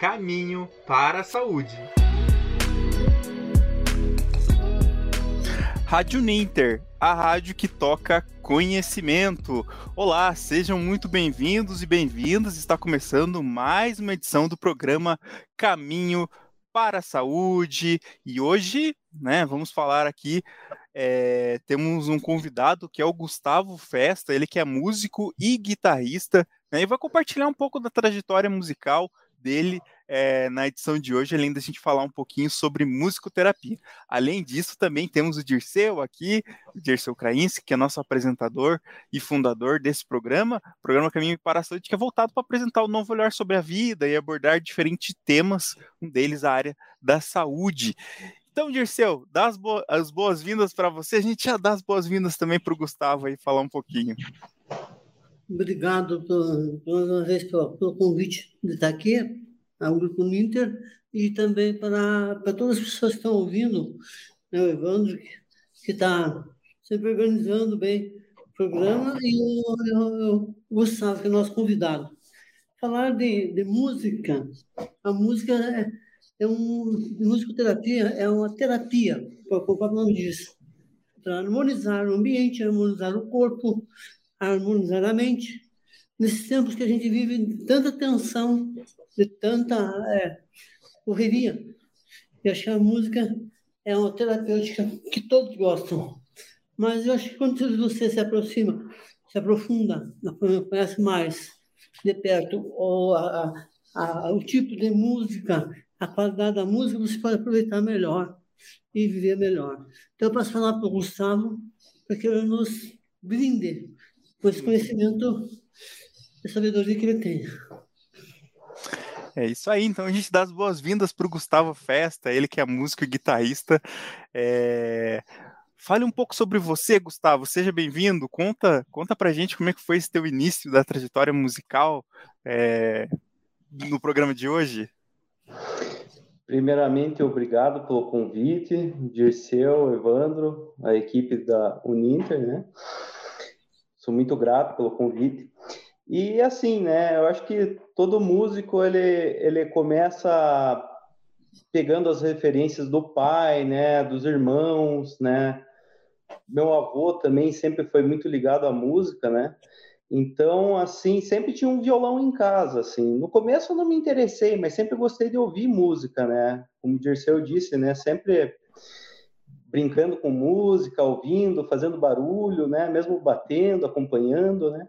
Caminho para a Saúde. Rádio Ninter, a rádio que toca conhecimento. Olá, sejam muito bem-vindos e bem-vindas. Está começando mais uma edição do programa Caminho para a Saúde. E hoje, né, vamos falar aqui. É, temos um convidado que é o Gustavo Festa, ele que é músico e guitarrista, né, e vai compartilhar um pouco da trajetória musical dele é, na edição de hoje, além da gente falar um pouquinho sobre musicoterapia. Além disso, também temos o Dirceu aqui, o Dirceu Krainski, que é nosso apresentador e fundador desse programa, programa Caminho para a Saúde, que é voltado para apresentar um novo olhar sobre a vida e abordar diferentes temas, um deles a área da saúde. Então, Dirceu, dá as boas-vindas para você. A gente já dá as boas-vindas também para o Gustavo aí falar um pouquinho. Obrigado por, uma vez pelo, pelo convite de estar aqui ao Grupo Ninter e também para, para todas as pessoas que estão ouvindo, né, o Evandro, que está sempre organizando bem o programa, e o, o, o Gustavo, que é nosso convidado. Falar de, de música, a música é, é um. Musicoterapia é uma terapia, o próprio nome diz, para harmonizar o ambiente, harmonizar o corpo, harmonizar a mente. Nesses tempos que a gente vive tanta tensão, de tanta é, correria. E acho que a música é uma terapêutica que todos gostam. Mas eu acho que quando você se aproxima, se aprofunda, conhece mais de perto ou a, a, o tipo de música, a qualidade da música, você pode aproveitar melhor e viver melhor. Então, eu posso falar para o Gustavo para que ele nos brinde com esse conhecimento e sabedoria que ele tem. É isso aí, então a gente dá as boas-vindas para o Gustavo Festa, ele que é músico e guitarrista. É... Fale um pouco sobre você, Gustavo. Seja bem-vindo. Conta, conta pra gente como é que foi esse teu início da trajetória musical é... no programa de hoje. Primeiramente, obrigado pelo convite, Dirceu, Evandro, a equipe da Uninter, né? Sou muito grato pelo convite. E assim, né? Eu acho que todo músico ele, ele começa pegando as referências do pai, né? Dos irmãos, né? Meu avô também sempre foi muito ligado à música, né? Então, assim, sempre tinha um violão em casa, assim. No começo eu não me interessei, mas sempre gostei de ouvir música, né? Como o Dirceu disse, né? Sempre brincando com música, ouvindo, fazendo barulho, né? Mesmo batendo, acompanhando, né?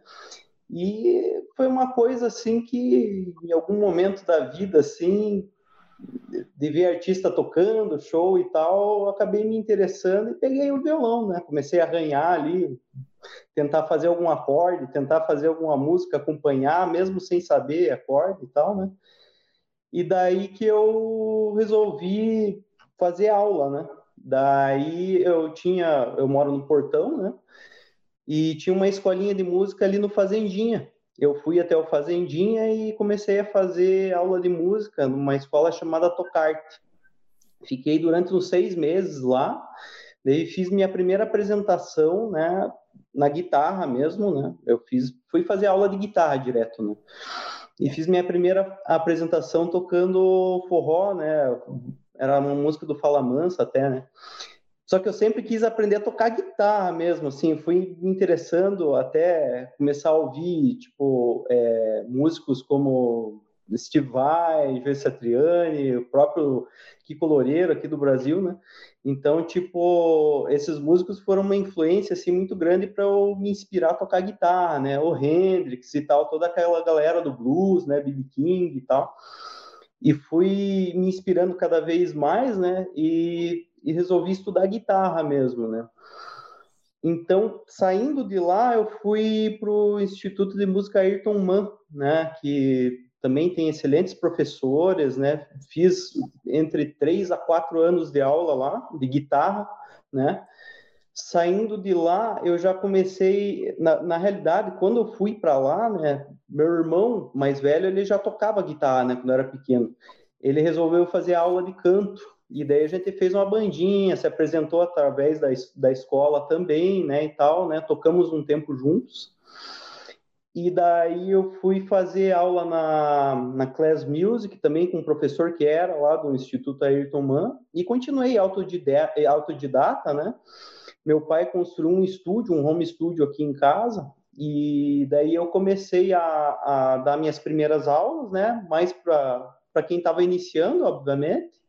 E foi uma coisa assim que em algum momento da vida assim, de ver artista tocando, show e tal, acabei me interessando e peguei o violão, né? Comecei a arranhar ali, tentar fazer algum acorde, tentar fazer alguma música, acompanhar, mesmo sem saber acorde e tal, né? E daí que eu resolvi fazer aula, né? Daí eu tinha, eu moro no Portão, né? e tinha uma escolinha de música ali no Fazendinha. Eu fui até o Fazendinha e comecei a fazer aula de música numa escola chamada Tocarte. Fiquei durante uns seis meses lá, daí fiz minha primeira apresentação, né, na guitarra mesmo, né, eu fiz, fui fazer aula de guitarra direto, né, e fiz minha primeira apresentação tocando forró, né, era uma música do Fala Mansa até, né, só que eu sempre quis aprender a tocar guitarra mesmo, assim, fui me interessando até começar a ouvir, tipo, é, músicos como Steve Vai, Joe Satriani, o próprio Kiko Loureiro aqui do Brasil, né? Então, tipo, esses músicos foram uma influência, assim, muito grande para eu me inspirar a tocar guitarra, né? O Hendrix e tal, toda aquela galera do blues, né? B.B. King e tal. E fui me inspirando cada vez mais, né? E e resolvi estudar guitarra mesmo, né? Então, saindo de lá, eu fui para o Instituto de Música Ayrton Mann, né? Que também tem excelentes professores, né? Fiz entre três a quatro anos de aula lá, de guitarra, né? Saindo de lá, eu já comecei, na, na realidade, quando eu fui para lá, né? Meu irmão mais velho, ele já tocava guitarra, né? Quando eu era pequeno. Ele resolveu fazer aula de canto, e daí a gente fez uma bandinha, se apresentou através da, da escola também, né, e tal, né, tocamos um tempo juntos. e daí eu fui fazer aula na, na Class Music, também com um professor que era lá do Instituto Ayrton Mann, e continuei autodidata, autodidata, né? Meu pai construiu um estúdio, um home studio aqui em casa, e daí eu comecei a, a dar minhas primeiras aulas, né? Mais para quem estava iniciando, obviamente,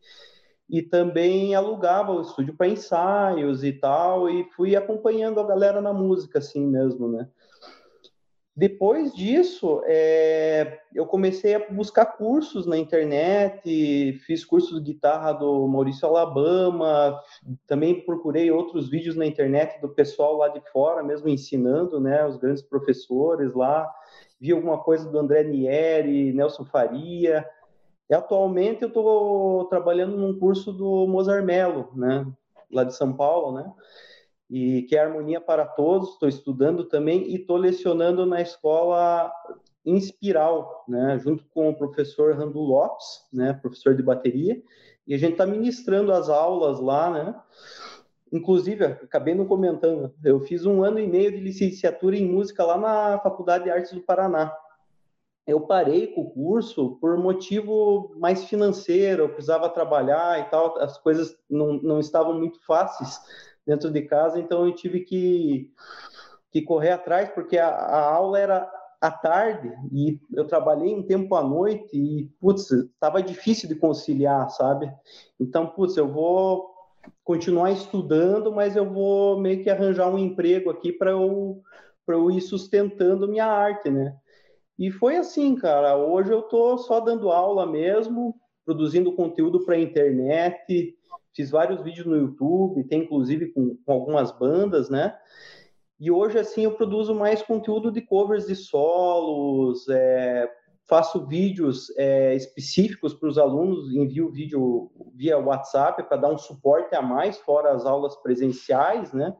e também alugava o estúdio para ensaios e tal, e fui acompanhando a galera na música, assim mesmo, né? Depois disso, é, eu comecei a buscar cursos na internet, fiz cursos de guitarra do Maurício Alabama, também procurei outros vídeos na internet do pessoal lá de fora, mesmo ensinando, né, os grandes professores lá, vi alguma coisa do André Nieri, Nelson Faria, e atualmente eu estou trabalhando num curso do Mozart Mello, né, lá de São Paulo, né, e que é Harmonia para Todos, estou estudando também e estou lecionando na escola Inspiral, né, junto com o professor Randu Lopes, né, professor de bateria, e a gente está ministrando as aulas lá, né, inclusive, acabei não comentando, eu fiz um ano e meio de licenciatura em música lá na Faculdade de Artes do Paraná, eu parei com o curso por motivo mais financeiro, eu precisava trabalhar e tal, as coisas não, não estavam muito fáceis, dentro de casa, então eu tive que, que correr atrás, porque a, a aula era à tarde e eu trabalhei um tempo à noite e, putz, estava difícil de conciliar, sabe? Então, putz, eu vou continuar estudando, mas eu vou meio que arranjar um emprego aqui para eu, eu ir sustentando minha arte, né? E foi assim, cara. Hoje eu tô só dando aula mesmo, produzindo conteúdo para a internet, fiz vários vídeos no YouTube, tem inclusive com, com, algumas bandas, né? E hoje, assim, eu produzo mais conteúdo de covers de solos, é, faço vídeos é, específicos para os alunos, envio vídeo via WhatsApp para dar um suporte a mais, fora as aulas presenciais, né?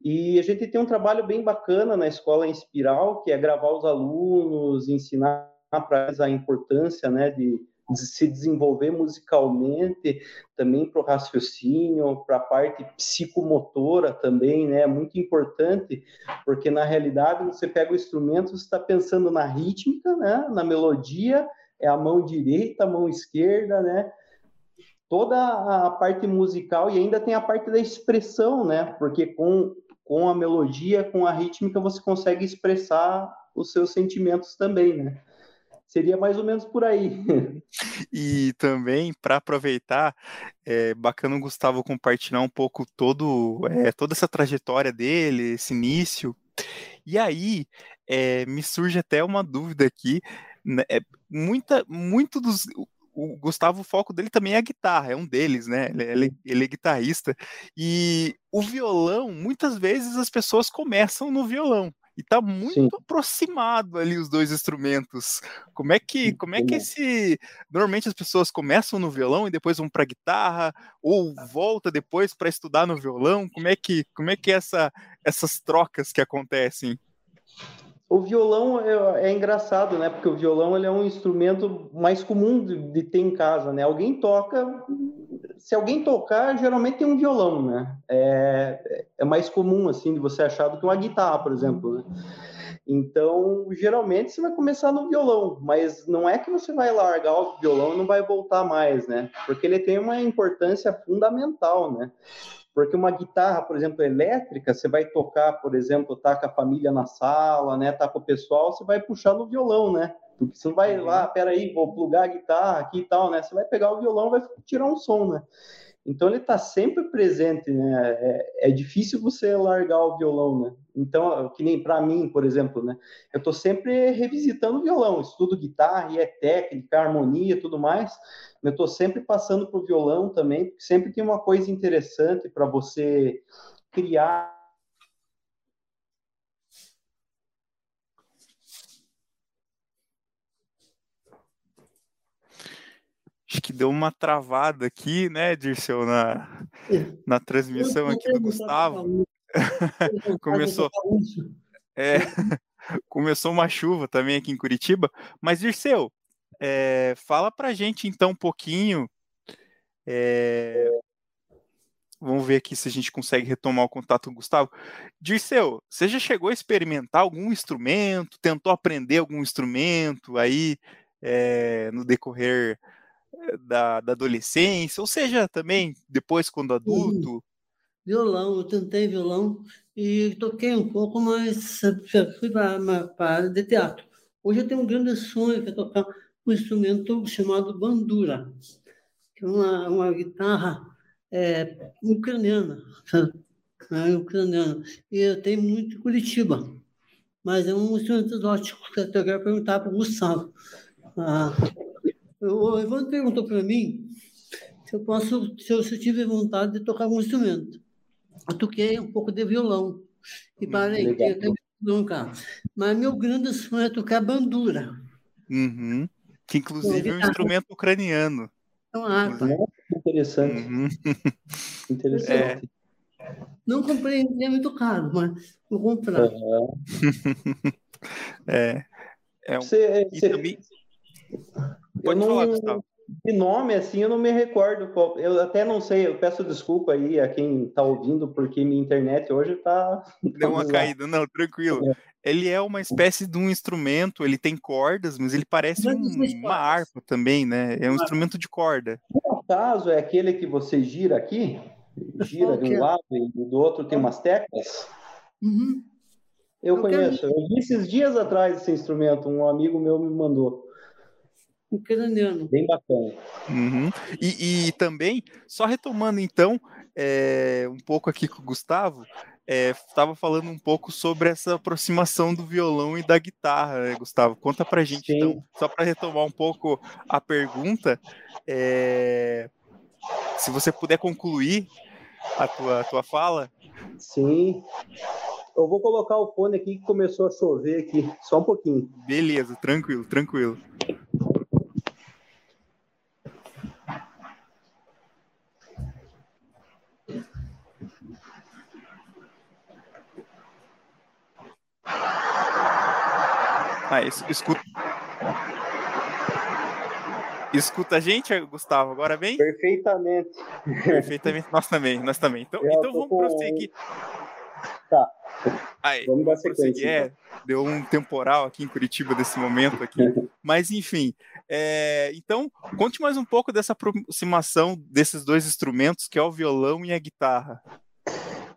E a gente tem um trabalho bem bacana na Escola Inspiral, que é gravar os alunos, ensinar para a importância né, de se desenvolver musicalmente, também para o raciocínio, para a parte psicomotora também, né? É muito importante, porque na realidade você pega o instrumento, você está pensando na rítmica, né? Na melodia, é a mão direita, a mão esquerda, né? Toda a parte musical e ainda tem a parte da expressão, né? Porque com, com a melodia, com a rítmica, você consegue expressar os seus sentimentos também, né? Seria mais ou menos por aí. E também, para aproveitar, é bacana o Gustavo compartilhar um pouco todo, é, toda essa trajetória dele, esse início. E aí, é, me surge até uma dúvida aqui. Né, é, muita, muito dos. O Gustavo, o foco dele também é a guitarra, é um deles, né? Ele, ele, ele é guitarrista. E o violão, muitas vezes as pessoas começam no violão e tá muito Sim. aproximado ali os dois instrumentos. Como é que, como é que esse normalmente as pessoas começam no violão e depois vão para guitarra ou volta depois para estudar no violão? Como é que, como é que é essa essas trocas que acontecem? O violão é, é, engraçado, né? Porque o violão ele é um instrumento mais comum de, de, ter em casa, né? Alguém toca, se alguém tocar, geralmente tem um violão, né? É, é mais comum assim de você achar do que uma guitarra, por exemplo, né? Então, geralmente você vai começar no violão, mas não é que você vai largar o violão e não vai voltar mais, né? Porque ele tem uma importância fundamental, né? Porque uma guitarra, por exemplo, elétrica, você vai tocar, por exemplo, tá com a família na sala, né? Tá com o pessoal, você vai puxar no violão, né? Porque você não vai lá, uhum. peraí, vou plugar a guitarra aqui e tal, né? Você vai pegar o violão, vai tirar um som, né? Então ele está sempre presente, né? É, é, difícil você largar o violão, né? Então, que nem para mim, por exemplo, né? Eu estou sempre revisitando o violão, estudo guitarra e é técnica, harmonia, tudo mais. Eu estou sempre passando para o violão também, porque sempre tem uma coisa interessante para você criar Acho que deu uma travada aqui, né, Dirceu, na, na transmissão aqui do Gustavo. começou, é, começou uma chuva também aqui em Curitiba. Mas, Dirceu, é, fala pra gente então um pouquinho é, Vamos ver aqui se a gente consegue retomar o contato com o Gustavo. Dirceu, você já chegou a experimentar algum instrumento? Tentou aprender algum instrumento aí é, no decorrer da, da, adolescência? Ou seja, também depois, quando adulto? Violão, eu tentei violão e toquei um pouco, mas fui para a área de teatro. Hoje eu tenho um grande sonho que é tocar um instrumento chamado bandura, que é uma, uma guitarra é, ucraniana, né, ucraniana. E eu tenho muito em Curitiba, mas é um instrumento exótico que eu quero perguntar para o Gustavo. Ah, o Evandro perguntou para mim se eu posso, se eu, se eu tive vontade de tocar um instrumento. Eu toquei um pouco de violão e hum, parei, violão, cara. Mas meu grande sonho é tocar bandura. Uhum. Que inclusive é um instrumento ucraniano. É uma harpa. Interessante. Uhum. Interessante. É. Não comprei, é muito caro, mas vou comprar. Uhum. é. é um... você, você... Também... Pode não... falar, Gustavo. De nome, assim, eu não me recordo. Qual... Eu até não sei, eu peço desculpa aí a quem está ouvindo, porque minha internet hoje está. Deu uma caída, não, tranquilo. É. Ele é uma espécie de um instrumento, ele tem cordas, mas ele parece um, uma harpa também, né? É um instrumento de corda. No caso, é aquele que você gira aqui, gira de um lado e do outro tem umas teclas. Uhum. Eu, eu conheço. Quero... Eu vi esses dias atrás esse instrumento, um amigo meu me mandou ucraniano. Bem bacana. Uhum. E, e, também, só retomando então, é, um pouco aqui com o Gustavo, estava é, falando um pouco sobre essa aproximação do violão e da guitarra, né, Gustavo? Conta pra gente, Sim. então, só para retomar um pouco a pergunta, é, se você puder concluir a tua, a tua fala. Sim. Eu vou colocar o fone aqui que começou a chover aqui, só um pouquinho. Beleza, tranquilo, tranquilo. Ah, escuta. Escuta a gente, Gustavo, agora bem? Perfeitamente. Perfeitamente, nós também, nós também. Então, então vamos com... prosseguir. Tá. Aí, vamos dar sequência. É, então. deu um temporal aqui em Curitiba desse momento aqui. Mas, enfim. É, então, conte mais um pouco dessa aproximação desses dois instrumentos, que é o violão e a guitarra.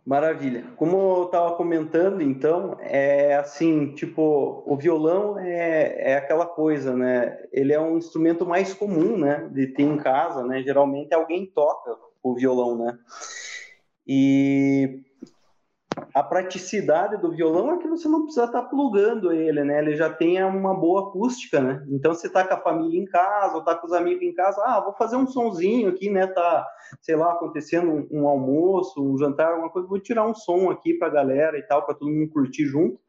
Maravilha. Como eu estava comentando, então, é assim, tipo, o violão é, é aquela coisa, né? Ele é um instrumento mais comum, né? De ter em casa, né? Geralmente alguém toca o violão, né? E a praticidade do violão é que você não precisa estar tá plugando ele, né? Ele já tem uma boa acústica, né? Então, você tá com a família em casa, ou tá com os amigos em casa, ah, vou fazer um sonzinho aqui, né? Tá, sei lá, acontecendo um, um almoço, um jantar, alguma coisa, vou tirar um som aqui pra galera e tal, para todo mundo curtir junto.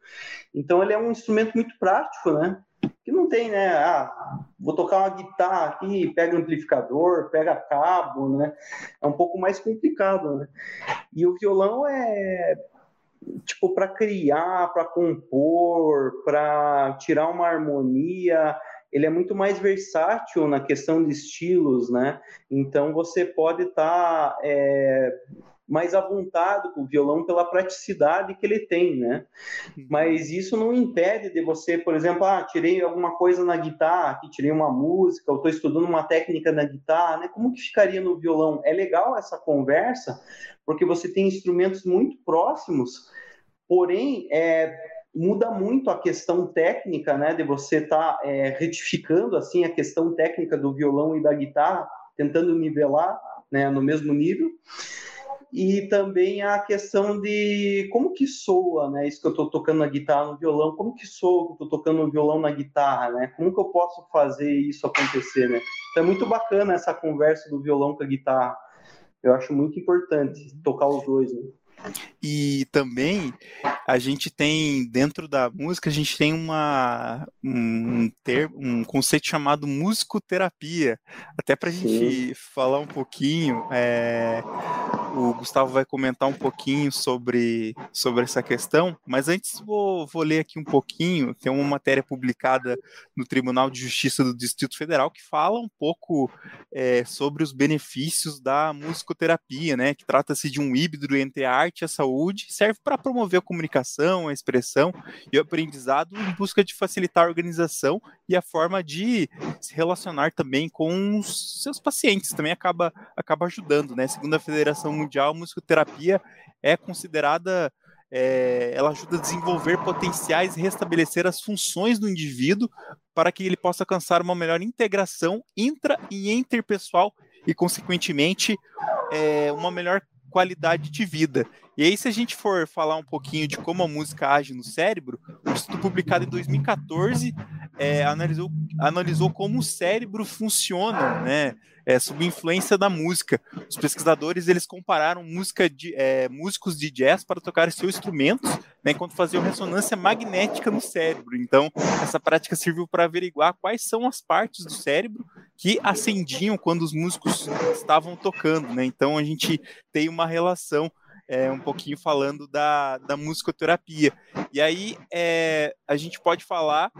Então, ele é um instrumento muito prático, né? Que não tem, né? Ah, vou tocar uma guitarra aqui, pega amplificador, pega cabo, né? É um pouco mais complicado, né? E o violão é tipo, para criar, para compor, para tirar uma harmonia, ele é muito mais versátil na questão de estilos, né? Então você pode estar tá, é, mais à vontade com o violão pela praticidade que ele tem, né? Uhum. Mas isso não impede de você, por exemplo, ah, tirei alguma coisa na guitarra, tirei uma música, eu estou estudando uma técnica na guitarra, né? Como que ficaria no violão? É legal essa conversa, porque você tem instrumentos muito próximos, porém, é, muda muito a questão técnica, né, de você estar tá, é, retificando assim a questão técnica do violão e da guitarra, tentando nivelar, né, no mesmo nível. E também a questão de como que soa, né? Isso que eu estou tocando na guitarra, no violão, como que soa que eu estou tocando no violão na guitarra, né? Como que eu posso fazer isso acontecer, né? Então é muito bacana essa conversa do violão com a guitarra. Eu acho muito importante tocar os dois, né? E também a gente tem, dentro da música, a gente tem uma, um, ter, um conceito chamado musicoterapia. Até para a gente falar um pouquinho, é, o Gustavo vai comentar um pouquinho sobre, sobre essa questão, mas antes vou, vou ler aqui um pouquinho. Tem uma matéria publicada no Tribunal de Justiça do Distrito Federal que fala um pouco é, sobre os benefícios da musicoterapia, né? Que trata-se de um híbrido entre a arte e a saúde, serve para promover a comunicação, a expressão e o aprendizado em busca de facilitar a organização e a forma de se relacionar também com os seus pacientes. Também acaba, acaba ajudando, né? Segundo a Federação Mundial, a musicoterapia é considerada é, ela ajuda a desenvolver potenciais e restabelecer as funções do indivíduo para que ele possa alcançar uma melhor integração intra e interpessoal e, consequentemente, é, uma melhor qualidade de vida. E aí, se a gente for falar um pouquinho de como a música age no cérebro, um estudo publicado em 2014 é, analisou, analisou como o cérebro funciona, né? É, sob influência da música. Os pesquisadores eles compararam música de, é, músicos de jazz para tocar seus instrumentos, né, enquanto faziam ressonância magnética no cérebro. Então, essa prática serviu para averiguar quais são as partes do cérebro que acendiam quando os músicos estavam tocando. Né? Então, a gente tem uma relação é, um pouquinho falando da, da musicoterapia. E aí é, a gente pode falar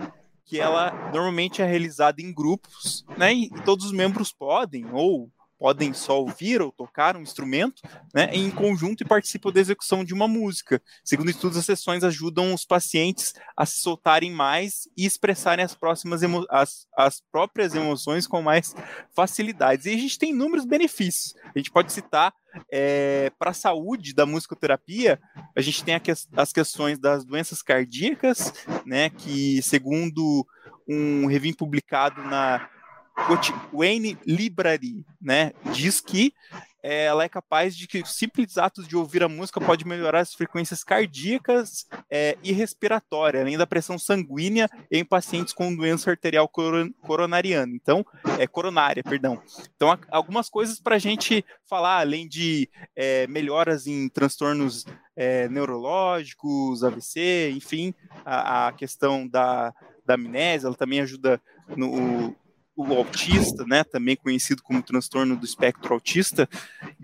que ela normalmente é realizada em grupos, né? E todos os membros podem ou podem só ouvir ou tocar um instrumento, né, em conjunto e participam da execução de uma música. Segundo estudos, as sessões ajudam os pacientes a se soltarem mais e expressarem as próximas as, as próprias emoções com mais facilidades. E a gente tem inúmeros benefícios. A gente pode citar é, para a saúde da musicoterapia, a gente tem que, as questões das doenças cardíacas, né, que segundo um review publicado na Wayne Library, né, diz que é, ela é capaz de que simples atos de ouvir a música pode melhorar as frequências cardíacas é, e respiratórias, além da pressão sanguínea em pacientes com doença arterial coronariana. Então, é coronária, perdão. Então, algumas coisas para a gente falar, além de é, melhoras em transtornos é, neurológicos, AVC, enfim, a, a questão da, da amnésia, ela também ajuda no, o autista, né, também conhecido como transtorno do espectro autista.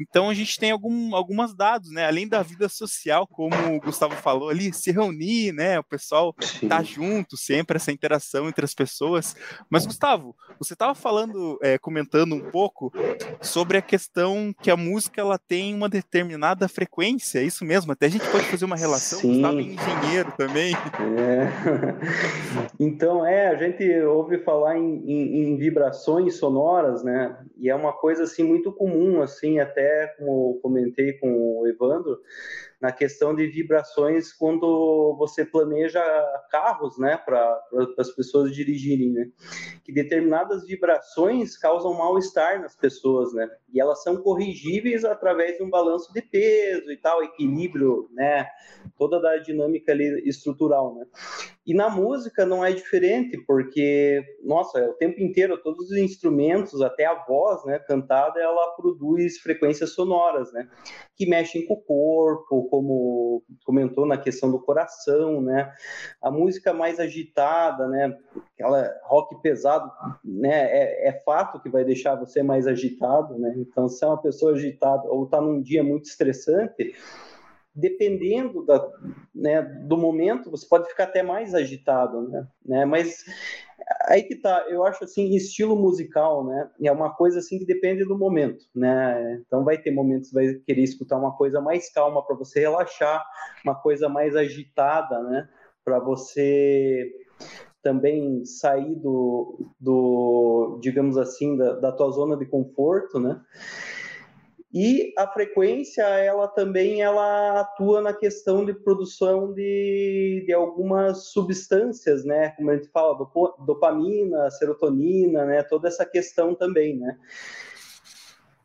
Então a gente tem algum, algumas dados, né, além da vida social, como o Gustavo falou ali, se reunir, né, o pessoal Sim. tá junto sempre essa interação entre as pessoas. Mas Gustavo, você estava falando, é, comentando um pouco sobre a questão que a música ela tem uma determinada frequência, é isso mesmo? Até a gente pode fazer uma relação. Sim. Gustavo é engenheiro também. É. Então é, a gente ouve falar em, em, em vibrações sonoras, né? E é uma coisa assim muito comum, assim, até como comentei com o Evandro, na questão de vibrações quando você planeja carros, né, para as pessoas dirigirem, né, que determinadas vibrações causam mal-estar nas pessoas, né, e elas são corrigíveis através de um balanço de peso e tal, equilíbrio, né, toda da dinâmica ali estrutural, né. E na música não é diferente, porque, nossa, é o tempo inteiro, todos os instrumentos, até a voz, né, cantada, ela produz frequências sonoras, né, que mexem com o corpo, como comentou na questão do coração, né? A música mais agitada, né? Aquela rock pesado, né? É, é fato que vai deixar você mais agitado, né? Então, se é uma pessoa agitada ou está num dia muito estressante, dependendo da, né, do momento, você pode ficar até mais agitado, né? né? Mas aí que tá, eu acho assim, estilo musical, né? É uma coisa assim que depende do momento, né? Então vai ter momentos que vai querer escutar uma coisa mais calma para você relaxar, uma coisa mais agitada, né? Para você também sair do, do digamos assim, da, da tua zona de conforto, né? E a frequência, ela também ela atua na questão de produção de, de algumas substâncias, né? Como a gente fala, dopamina, serotonina, né? Toda essa questão também, né?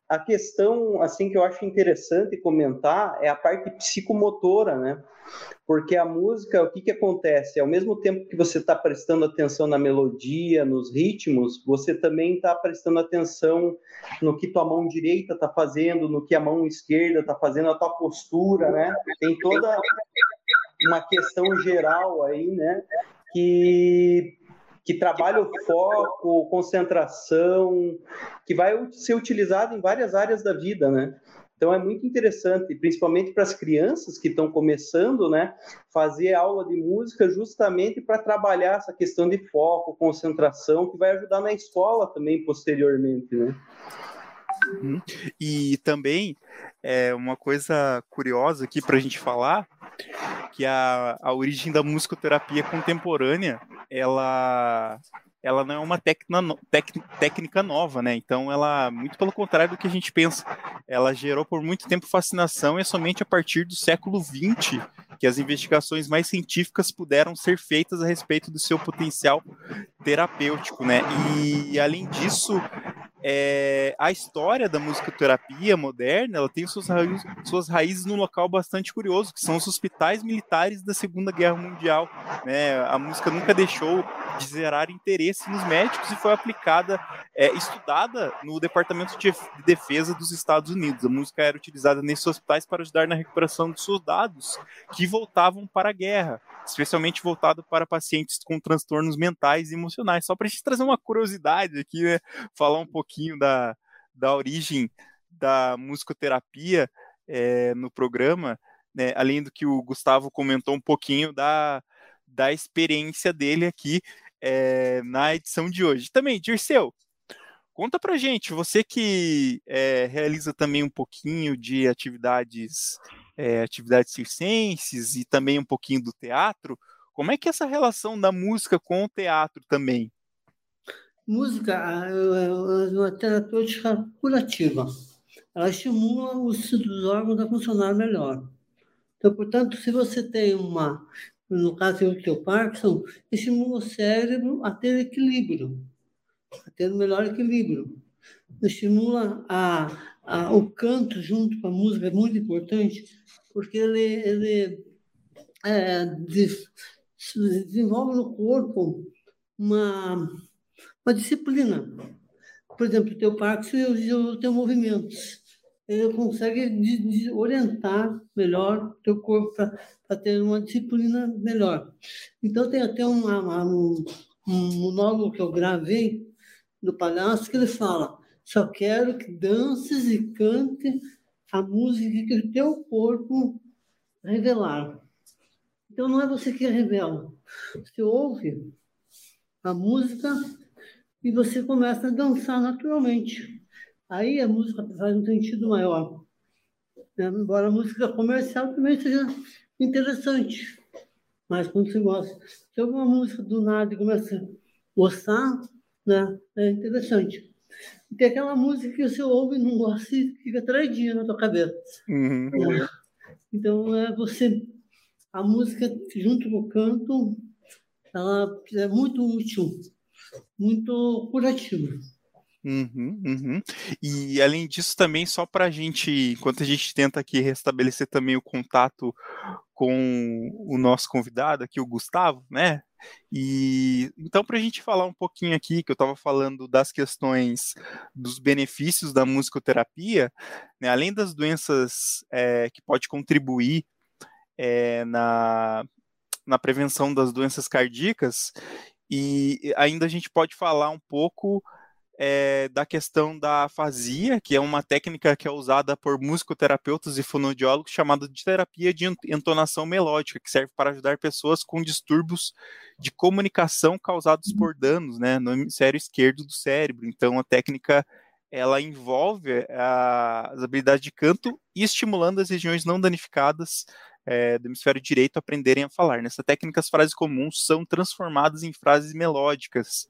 A questão, assim, que eu acho interessante comentar é a parte psicomotora, né? Porque a música, o que, que acontece? Ao mesmo tempo que você está prestando atenção na melodia, nos ritmos, você também está prestando atenção no que tua mão direita está fazendo, no que a mão esquerda está fazendo, a tua postura, né? Tem toda uma questão geral aí, né? Que que trabalha o foco, concentração, que vai ser utilizado em várias áreas da vida, né? Então é muito interessante, principalmente para as crianças que estão começando, né, fazer aula de música justamente para trabalhar essa questão de foco, concentração, que vai ajudar na escola também posteriormente, né? Uhum. E também é uma coisa curiosa aqui para a gente falar que a, a origem da musicoterapia contemporânea ela ela não é uma tecna, tec, técnica nova, né? Então ela, muito pelo contrário do que a gente pensa, ela gerou por muito tempo fascinação e é somente a partir do século XX que as investigações mais científicas puderam ser feitas a respeito do seu potencial terapêutico, né? E além disso, é, a história da musicoterapia moderna ela tem suas raízes, suas raízes num local bastante curioso, que são os hospitais militares da Segunda Guerra Mundial. Né? A música nunca deixou de gerar interesse nos médicos e foi aplicada, é, estudada no Departamento de Defesa dos Estados Unidos. A música era utilizada nesses hospitais para ajudar na recuperação de soldados que voltavam para a guerra, especialmente voltado para pacientes com transtornos mentais e emocionais. Só para a gente trazer uma curiosidade aqui, né? falar um pouquinho pouquinho da, da origem da musicoterapia é, no programa, né, além do que o Gustavo comentou um pouquinho da, da experiência dele aqui é, na edição de hoje. Também, Dirceu, conta pra gente, você que é, realiza também um pouquinho de atividades, é, atividades circenses e também um pouquinho do teatro, como é que é essa relação da música com o teatro também? Música é uma terapêutica curativa. Ela estimula os, os órgãos a funcionar melhor. Então, portanto, se você tem uma, no caso do teu Parkinson, estimula o cérebro a ter equilíbrio, a ter um melhor equilíbrio. Estimula a, a, o canto junto com a música, é muito importante, porque ele, ele é, desenvolve no corpo uma uma disciplina. Por exemplo, o teu Parkinson e o teu movimentos. Ele consegue orientar melhor teu corpo para ter uma disciplina melhor. Então, tem até uma, uma, um, um monólogo que eu gravei do palhaço que ele fala só quero que dances e cante a música que o teu corpo revelar. Então, não é você que revela. Você ouve a música e você começa a dançar naturalmente. Aí a música faz um sentido maior. Né? Embora a música comercial também seja interessante. Mas quando você gosta, se alguma música do nada começa a gostar, né? é interessante. E tem aquela música que você ouve e não gosta e fica traidinha na tua cabeça. Uhum. É. Então, é você... A música, junto com o canto, ela é muito útil muito curativo. Uhum, uhum. E além disso, também, só para a gente, enquanto a gente tenta aqui restabelecer também o contato com o nosso convidado aqui, o Gustavo, né? E então, para a gente falar um pouquinho aqui, que eu estava falando das questões dos benefícios da musicoterapia, né, além das doenças é, que pode contribuir é, na, na prevenção das doenças cardíacas, e ainda a gente pode falar um pouco é, da questão da afasia, que é uma técnica que é usada por musicoterapeutas e fonoaudiólogos chamada de terapia de entonação melódica, que serve para ajudar pessoas com distúrbios de comunicação causados por danos né, no hemisfério esquerdo do cérebro. Então, a técnica ela envolve a, as habilidades de canto e estimulando as regiões não danificadas é, do hemisfério direito aprenderem a falar. Nessa técnica, as frases comuns são transformadas em frases melódicas.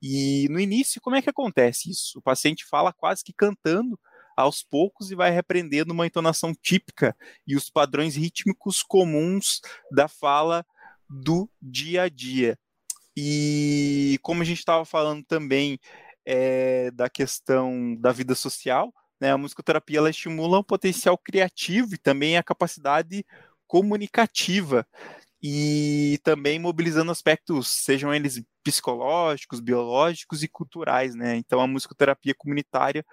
E no início, como é que acontece isso? O paciente fala quase que cantando aos poucos e vai repreendendo uma entonação típica e os padrões rítmicos comuns da fala do dia a dia. E como a gente estava falando também é, da questão da vida social, né, a musicoterapia ela estimula o potencial criativo e também a capacidade comunicativa e também mobilizando aspectos, sejam eles psicológicos, biológicos e culturais, né? Então a musicoterapia comunitária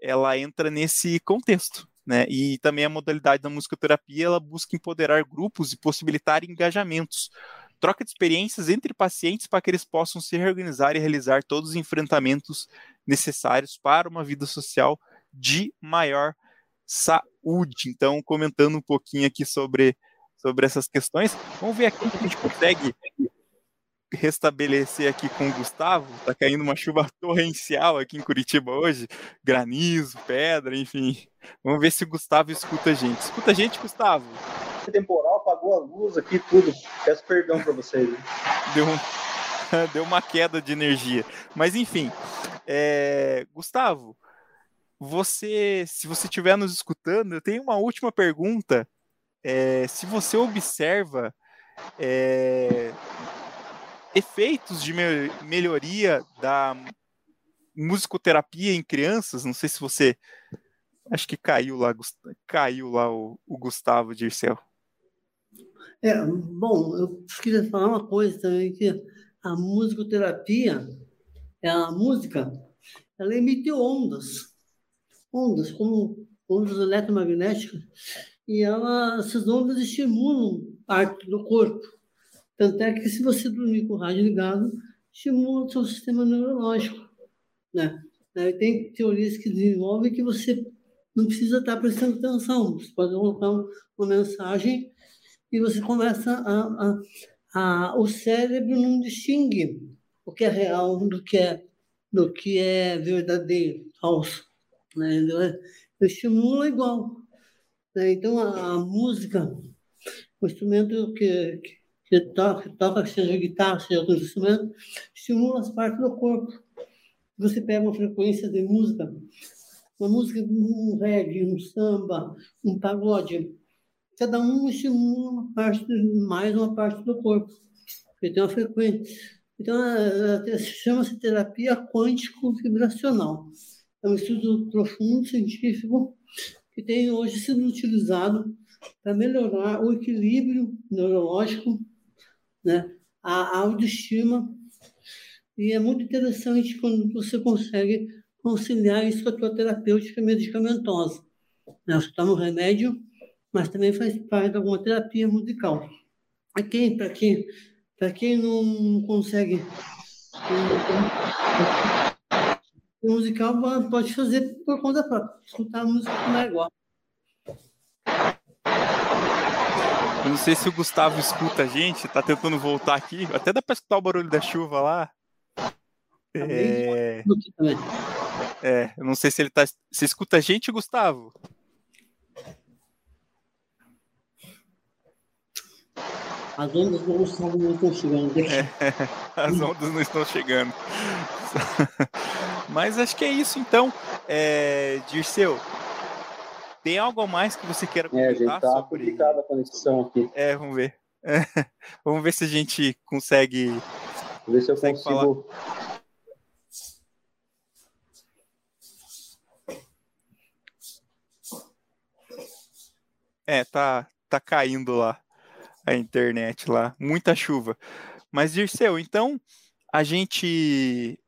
ela entra nesse contexto, né? E também a modalidade da musicoterapia ela busca empoderar grupos e possibilitar engajamentos, troca de experiências entre pacientes para que eles possam se reorganizar e realizar todos os enfrentamentos necessários para uma vida social de maior saúde. Então, comentando um pouquinho aqui sobre, sobre essas questões, vamos ver aqui se a gente consegue restabelecer aqui com o Gustavo. Tá caindo uma chuva torrencial aqui em Curitiba hoje, granizo, pedra, enfim. Vamos ver se o Gustavo escuta a gente. Escuta a gente, Gustavo? Temporal apagou a luz aqui, tudo. Peço perdão para vocês. Deu, um, deu uma queda de energia. Mas enfim, é, Gustavo, você, se você estiver nos escutando, eu tenho uma última pergunta. É, se você observa é, efeitos de me melhoria da musicoterapia em crianças, não sei se você acho que caiu lá, caiu lá o, o Gustavo Dirceu. É, bom, eu queria falar uma coisa também, que a musicoterapia, é a música, ela emite ondas, ondas, como ondas eletromagnéticas, e ela, essas ondas estimulam parte do corpo. Tanto é que se você dormir com o rádio ligado, estimula o seu sistema neurológico. Né? Tem teorias que desenvolvem que você não precisa estar prestando atenção. Você pode colocar uma mensagem e você começa a, a, a, o cérebro não distingue o que é real do que é do que é verdadeiro, falso, né? Estimula igual. Né? Então a, a, música, o instrumento que, que, que toca, toca, seja guitarra, seja outro instrumento, estimula as partes do corpo. Você pega uma frequência de música, uma música, um reggae, um samba, um pagode, cada um estimula uma parte, mais uma parte do corpo, porque tem uma frequência. Então, chama-se terapia quântico-vibracional. É um estudo profundo, científico, que tem hoje sido utilizado para melhorar o equilíbrio neurológico, né, a autoestima, e é muito interessante quando você consegue conciliar isso com a tua terapêutica medicamentosa. Né? Você toma um remédio mas também faz parte de alguma terapia musical. Para quem, para quem, não consegue musical pode fazer por conta própria, escutar a música que mais gosta. Eu não sei se o Gustavo escuta a gente, tá tentando voltar aqui. Até dá para escutar o barulho da chuva lá. Tá é... é, eu não sei se ele tá. Você escuta a gente, Gustavo? As ondas não estão, não estão chegando. É, as ondas não estão chegando. Mas acho que é isso então. É, Dirceu, tem algo mais que você queira comentar? É, a gente tá sobre... complicada a conexão aqui. É, vamos ver. É, vamos ver se a gente consegue. Vamos ver se eu consigo. Falar. É, tá, tá caindo lá a internet lá, muita chuva. Mas Dirceu, então a gente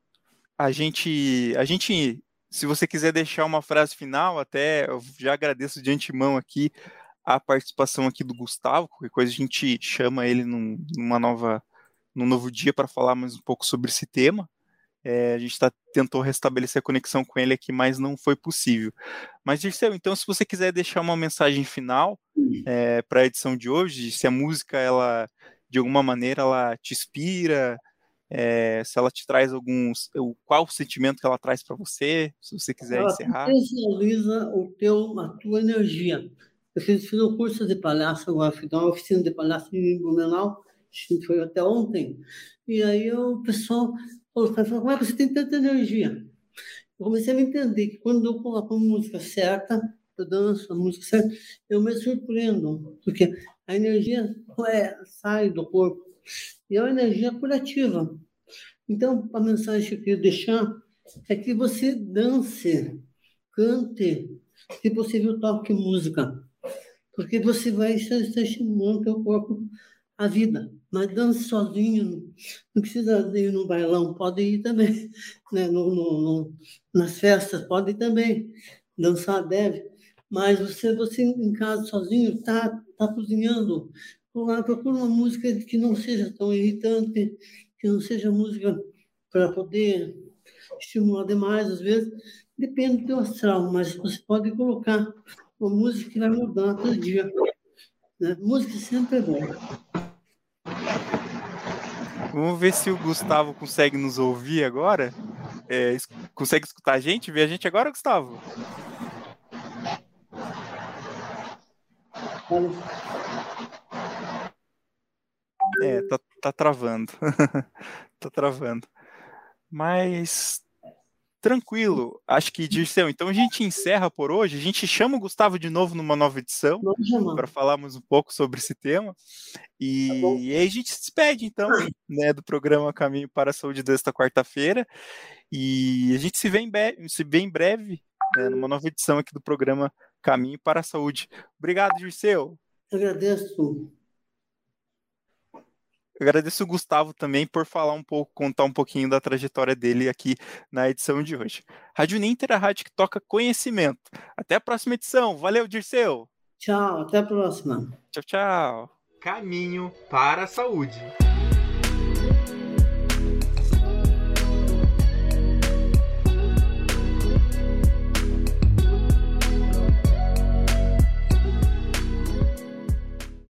a gente a gente se você quiser deixar uma frase final, até eu já agradeço de antemão aqui a participação aqui do Gustavo, qualquer coisa a gente chama ele num, numa nova num novo dia para falar mais um pouco sobre esse tema. É, a gente tá, tentou restabelecer a conexão com ele aqui, mas não foi possível. Mas, Dirceu, então, se você quiser deixar uma mensagem final é, para a edição de hoje, se a música, ela, de alguma maneira, ela te inspira, é, se ela te traz alguns. Qual o sentimento que ela traz para você, se você quiser ela encerrar. Potencializa o teu, a tua energia. Eu fiz, um curso de palhaço agora, fiz uma oficina de palhaço em Blumenau, foi até ontem. E aí o pessoal caras como é que você tem tanta energia? Eu comecei a me entender que quando eu coloco a música certa, eu danço a música certa, eu me surpreendo, porque a energia é, sai do corpo e é uma energia curativa. Então, a mensagem que eu queria deixar é que você dance, cante, se possível, toque música, porque você vai estar estimulando o teu corpo a vida. Mas dance sozinho, não precisa ir no bailão, pode ir também. Né? No, no, no, nas festas, pode ir também. Dançar deve. Mas você, você em casa sozinho, está tá cozinhando, procura uma música que não seja tão irritante, que não seja música para poder estimular demais, às vezes, Depende do teu astral, mas você pode colocar uma música que vai mudar todo dia. Né? Música sempre é bom. Vamos ver se o Gustavo consegue nos ouvir agora. É, consegue escutar a gente? Ver a gente agora, Gustavo? É, tá, tá travando. tá travando. Mas tranquilo. Acho que, Dirceu, então a gente encerra por hoje. A gente chama o Gustavo de novo numa nova edição para falarmos um pouco sobre esse tema. E, tá e, aí a gente se despede, então, né, do programa Caminho para a Saúde desta quarta-feira. E a gente se vê em, se vê em breve né, numa nova edição aqui do programa Caminho para a Saúde. Obrigado, Dirceu. Agradeço agradeço o Gustavo também por falar um pouco, contar um pouquinho da trajetória dele aqui na edição de hoje. Rádio Ninter, a rádio que toca conhecimento. Até a próxima edição. Valeu, Dirceu. Tchau, até a próxima. Tchau, tchau. Caminho para a saúde.